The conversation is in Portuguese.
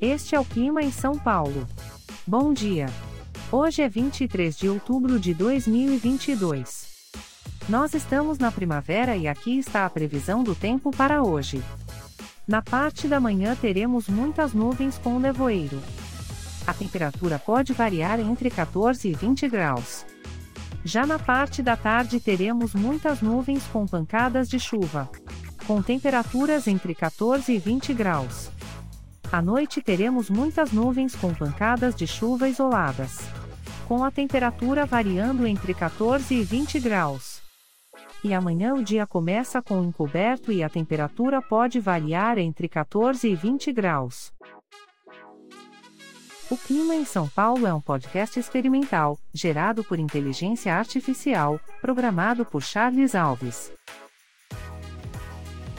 Este é o clima em São Paulo. Bom dia. Hoje é 23 de outubro de 2022. Nós estamos na primavera e aqui está a previsão do tempo para hoje. Na parte da manhã teremos muitas nuvens com nevoeiro. A temperatura pode variar entre 14 e 20 graus. Já na parte da tarde teremos muitas nuvens com pancadas de chuva. Com temperaturas entre 14 e 20 graus. À noite teremos muitas nuvens com pancadas de chuva isoladas. Com a temperatura variando entre 14 e 20 graus. E amanhã o dia começa com encoberto e a temperatura pode variar entre 14 e 20 graus. O Clima em São Paulo é um podcast experimental, gerado por inteligência artificial, programado por Charles Alves.